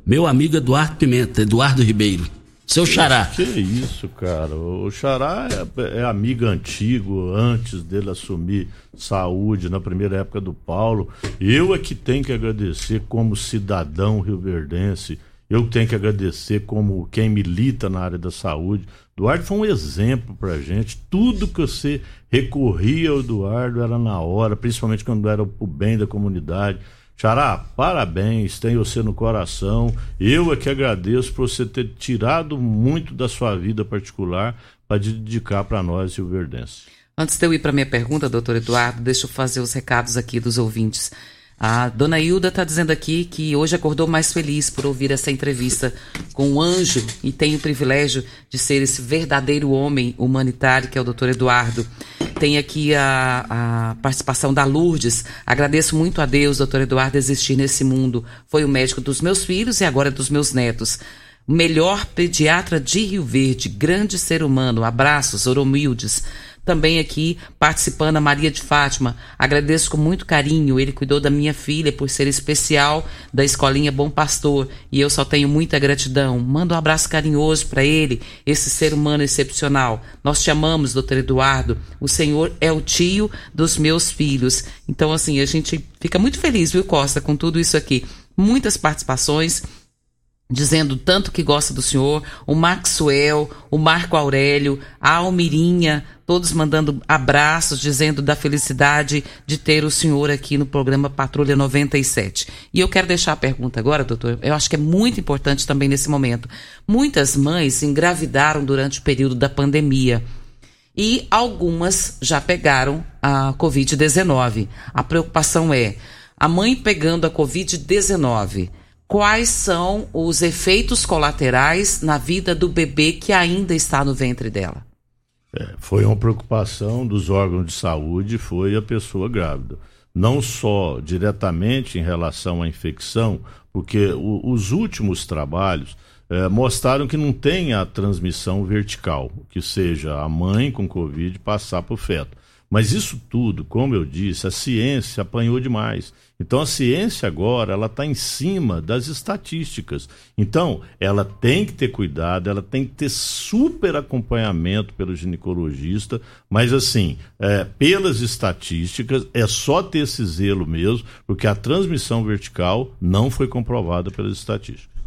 Meu amigo Eduardo Pimenta, Eduardo Ribeiro. Seu xará. Que isso, cara. O Xará é, é amigo antigo, antes dele assumir saúde, na primeira época do Paulo. Eu é que tenho que agradecer como cidadão rioverdense. Eu tenho que agradecer como quem milita na área da saúde. Eduardo foi um exemplo pra gente. Tudo que você recorria ao Eduardo era na hora, principalmente quando era o bem da comunidade. Xará, parabéns, tem você no coração. Eu é que agradeço por você ter tirado muito da sua vida particular para dedicar para nós, Rio Verdense. Antes de eu ir para minha pergunta, doutor Eduardo, deixa eu fazer os recados aqui dos ouvintes. A dona Hilda está dizendo aqui que hoje acordou mais feliz por ouvir essa entrevista com o anjo e tem o privilégio de ser esse verdadeiro homem humanitário que é o doutor Eduardo. Tem aqui a, a participação da Lourdes. Agradeço muito a Deus, doutor Eduardo, existir nesse mundo. Foi o médico dos meus filhos e agora dos meus netos. Melhor pediatra de Rio Verde, grande ser humano. Abraços, oromildes. Também aqui participando a Maria de Fátima. Agradeço com muito carinho. Ele cuidou da minha filha por ser especial da escolinha Bom Pastor e eu só tenho muita gratidão. Manda um abraço carinhoso para ele, esse ser humano excepcional. Nós te amamos, doutor Eduardo. O Senhor é o tio dos meus filhos. Então, assim, a gente fica muito feliz, viu, Costa, com tudo isso aqui. Muitas participações dizendo tanto que gosta do senhor, o Maxwell, o Marco Aurélio, a Almirinha, todos mandando abraços, dizendo da felicidade de ter o senhor aqui no programa Patrulha 97. E eu quero deixar a pergunta agora, doutor, eu acho que é muito importante também nesse momento. Muitas mães engravidaram durante o período da pandemia. E algumas já pegaram a Covid-19. A preocupação é a mãe pegando a Covid-19 quais são os efeitos colaterais na vida do bebê que ainda está no ventre dela. É, foi uma preocupação dos órgãos de saúde, foi a pessoa grávida. Não só diretamente em relação à infecção, porque o, os últimos trabalhos é, mostraram que não tem a transmissão vertical, que seja a mãe com Covid passar para o feto. Mas isso tudo, como eu disse, a ciência apanhou demais. Então a ciência agora ela está em cima das estatísticas. Então ela tem que ter cuidado, ela tem que ter super acompanhamento pelo ginecologista. Mas assim, é, pelas estatísticas é só ter esse zelo mesmo, porque a transmissão vertical não foi comprovada pelas estatísticas.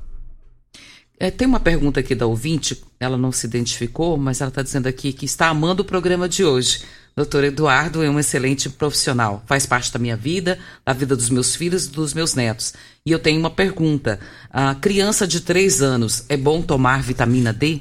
É, tem uma pergunta aqui da ouvinte, ela não se identificou, mas ela está dizendo aqui que está amando o programa de hoje. Doutor Eduardo é um excelente profissional, faz parte da minha vida, da vida dos meus filhos e dos meus netos. E eu tenho uma pergunta: a criança de 3 anos, é bom tomar vitamina D?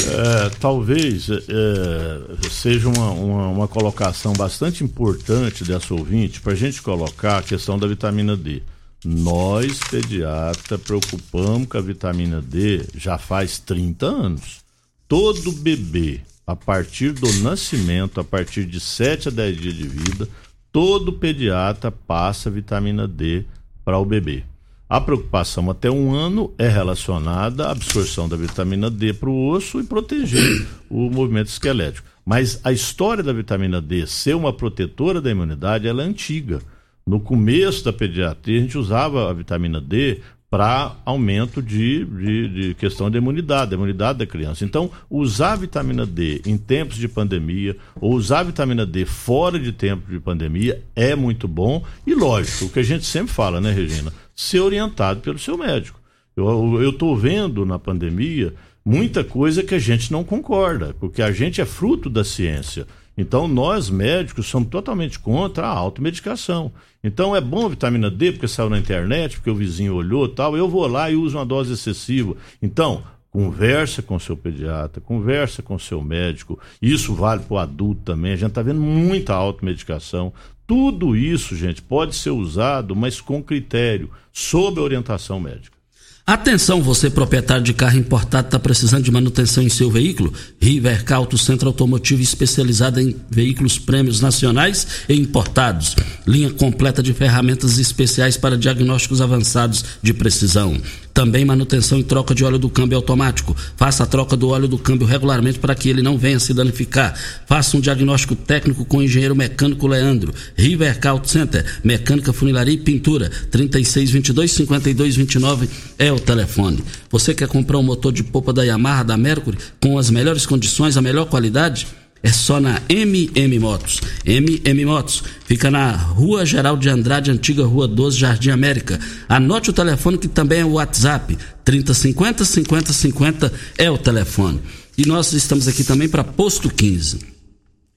É, talvez é, seja uma, uma, uma, colocação bastante importante dessa ouvinte para a gente colocar a questão da vitamina D. Nós, pediatra, preocupamos com a vitamina D já faz 30 anos. Todo bebê, a partir do nascimento, a partir de 7 a 10 dias de vida, todo pediatra passa vitamina D para o bebê. A preocupação até um ano é relacionada à absorção da vitamina D para o osso e proteger [coughs] o movimento esquelético. Mas a história da vitamina D ser uma protetora da imunidade ela é antiga. No começo da pediatria, a gente usava a vitamina D para aumento de, de, de, questão de imunidade, da imunidade da criança. Então, usar vitamina D em tempos de pandemia ou usar vitamina D fora de tempo de pandemia é muito bom e lógico, o que a gente sempre fala, né, Regina? Ser orientado pelo seu médico. Eu estou vendo na pandemia muita coisa que a gente não concorda, porque a gente é fruto da ciência. Então, nós médicos somos totalmente contra a automedicação. Então, é bom a vitamina D, porque saiu na internet, porque o vizinho olhou tal. Eu vou lá e uso uma dose excessiva. Então, conversa com seu pediatra, conversa com seu médico. Isso vale para o adulto também. A gente está vendo muita automedicação. Tudo isso, gente, pode ser usado, mas com critério, sob orientação médica. Atenção, você proprietário de carro importado está precisando de manutenção em seu veículo? Rivercar Auto Centro Automotivo especializada em veículos prêmios nacionais e importados. Linha completa de ferramentas especiais para diagnósticos avançados de precisão. Também manutenção e troca de óleo do câmbio automático. Faça a troca do óleo do câmbio regularmente para que ele não venha se danificar. Faça um diagnóstico técnico com o engenheiro mecânico Leandro. Rivercar Auto Center, mecânica, funilaria e pintura. 3622 5229 é o telefone. Você quer comprar um motor de polpa da Yamaha, da Mercury, com as melhores condições, a melhor qualidade? É só na MM Motos. MM Motos fica na Rua Geral de Andrade, antiga Rua 12, Jardim América. Anote o telefone que também é o WhatsApp. 3050 5050 é o telefone. E nós estamos aqui também para Posto 15.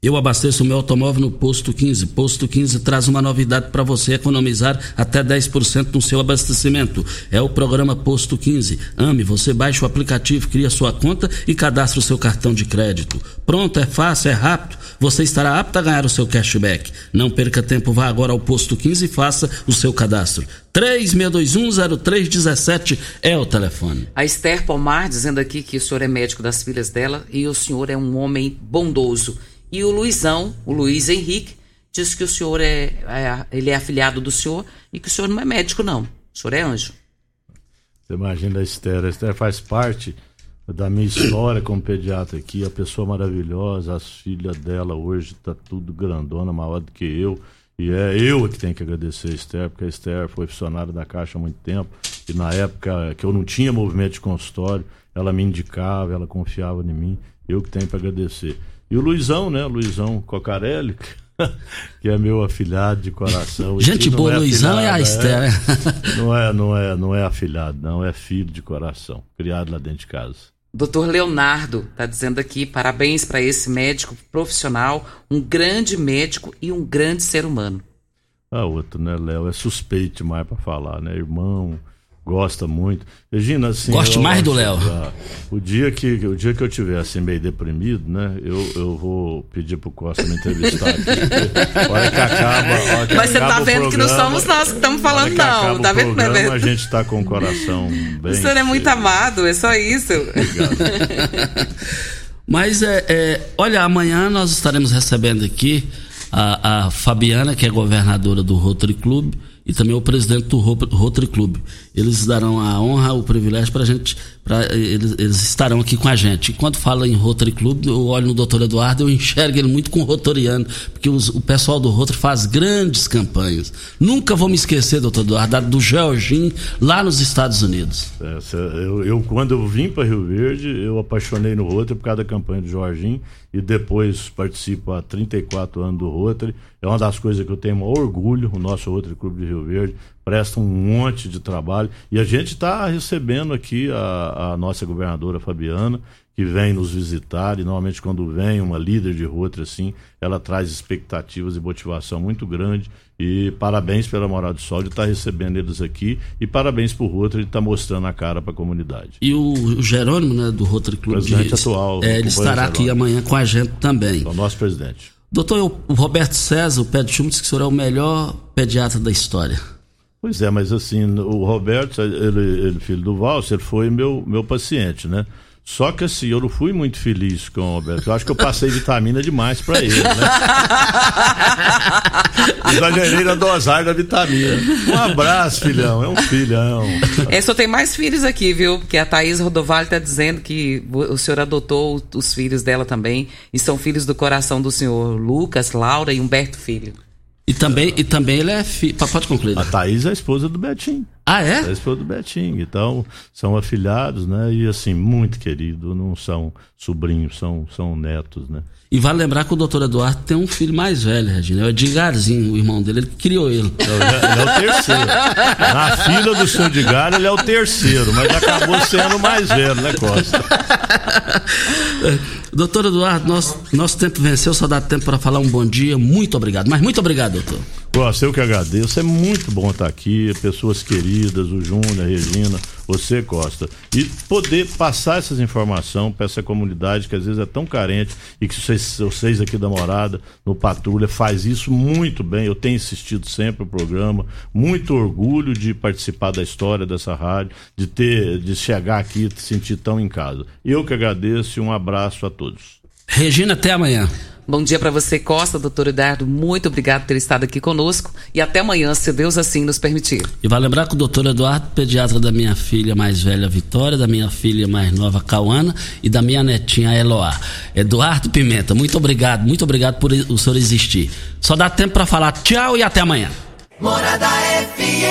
Eu abasteço meu automóvel no Posto 15. Posto 15 traz uma novidade para você economizar até 10% no seu abastecimento. É o programa Posto 15. Ame, você baixa o aplicativo, cria sua conta e cadastra o seu cartão de crédito. Pronto, é fácil, é rápido. Você estará apto a ganhar o seu cashback. Não perca tempo, vá agora ao Posto 15 e faça o seu cadastro. 36210317 é o telefone. A Esther Pomar dizendo aqui que o senhor é médico das filhas dela e o senhor é um homem bondoso e o Luizão, o Luiz Henrique, diz que o senhor é, é, ele é afiliado do senhor e que o senhor não é médico, não. O senhor é anjo. Você imagina a Esther. A Esther faz parte da minha história como pediatra aqui, a pessoa maravilhosa, as filhas dela hoje tá tudo grandona, maior do que eu. E é eu que tenho que agradecer a Esther, porque a Esther foi funcionária da Caixa há muito tempo. E na época que eu não tinha movimento de consultório, ela me indicava, ela confiava em mim. Eu que tenho para agradecer. E o Luizão, né? Luizão Cocarelli, [laughs] que é meu afilhado de coração. Gente boa, é Luizão é a é. Esther. É, [laughs] não é, não é, não é afilhado, não, é filho de coração, criado lá dentro de casa. Doutor Leonardo está dizendo aqui parabéns para esse médico profissional, um grande médico e um grande ser humano. Ah, outro, né, Léo? É suspeito demais para falar, né? Irmão, gosta muito. Regina, assim. Gosto eu mais do Léo. que, ah, O dia que o dia que eu tiver assim meio deprimido, né? Eu, eu vou pedir pro Costa me entrevistar aqui. porque a hora que acaba, hora que Mas você tá acaba vendo que não programa, somos nós que estamos falando, que acaba não. Tá vendo como é programa? A gente tá com o coração [laughs] bem. O senhor é muito cheio. amado, é só isso. [laughs] Mas é, é, olha, amanhã nós estaremos recebendo aqui a, a Fabiana, que é governadora do Rotary Club, e também o presidente do Ro- Rotary Club. Eles darão a honra, o privilégio para a gente, pra, eles, eles estarão aqui com a gente. E quando fala em Rotary Club, eu olho no doutor Eduardo, eu enxergo ele muito com o rotoriano, porque os- o pessoal do Rotary faz grandes campanhas. Nunca vou me esquecer, doutor Eduardo, do Georginho, lá nos Estados Unidos. É, cê- eu, eu, quando eu vim para Rio Verde, eu apaixonei no Rotary por causa da campanha do Jorginho e depois participo há 34 anos do Rotary. É uma das coisas que eu tenho maior orgulho, o nosso Rotary Clube de Rio Verde presta um monte de trabalho e a gente está recebendo aqui a, a nossa governadora Fabiana que vem nos visitar e normalmente quando vem uma líder de Rotary assim, ela traz expectativas e motivação muito grande e parabéns pela Moral do Sol de estar recebendo eles aqui e parabéns por Rotary de estar mostrando a cara para a comunidade. E o, o Jerônimo, né, do Rotary Club Presidente de- atual, é, ele o estará aqui amanhã com a gente também. É o nosso presidente. Doutor, o o Roberto César, o pé de chumbo, disse que o senhor é o melhor pediatra da história. Pois é, mas assim, o Roberto, ele, ele filho do Valser, foi meu, meu paciente, né? Só que assim, eu não fui muito feliz com o Roberto. Eu acho que eu passei vitamina demais pra ele, né? [laughs] Exagerei na dosagem da vitamina. Um abraço, filhão. É um filhão. É, só tem mais filhos aqui, viu? Porque a Thaís Rodovalho tá dizendo que o senhor adotou os filhos dela também. E são filhos do coração do senhor Lucas, Laura e Humberto Filho. E também, e também ele é filho. Pode concluir. A Thaís é a esposa do Betinho. Ah, É a é? esposa do Betinho. Então, são afilhados, né? E assim, muito querido. Não são sobrinhos, são, são netos, né? E vale lembrar que o doutor Eduardo tem um filho mais velho, Regina. É o Edgarzinho, o irmão dele. Ele criou ele. Ele é, ele é o terceiro. Na fila do seu Edgar, ele é o terceiro, mas acabou sendo o mais velho, né, Costa? [laughs] doutor Eduardo, nosso, nosso tempo venceu, só dá tempo para falar um bom dia. Muito obrigado. Mas muito obrigado, doutor. Costa, eu que agradeço. É muito bom estar aqui. Pessoas queridas, o Júnior, a Regina, você, Costa. E poder passar essas informações para essa comunidade que às vezes é tão carente e que vocês, vocês aqui da Morada, no Patrulha, faz isso muito bem. Eu tenho assistido sempre o programa. Muito orgulho de participar da história dessa rádio, de ter, de chegar aqui e se sentir tão em casa. Eu que agradeço e um abraço a todos. Regina, até amanhã. Bom dia para você, Costa, doutor Eduardo. Muito obrigado por ter estado aqui conosco. E até amanhã, se Deus assim nos permitir. E vai lembrar que o doutor Eduardo, pediatra da minha filha mais velha, Vitória, da minha filha mais nova, Cauana, e da minha netinha, Eloá. Eduardo Pimenta, muito obrigado, muito obrigado por o senhor existir. Só dá tempo para falar tchau e até amanhã. Morada FM.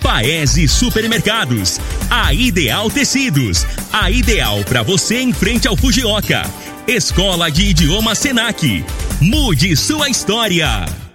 Paese Supermercados, a Ideal Tecidos, a ideal para você em frente ao Fujioka. Escola de Idioma Senac. Mude sua história.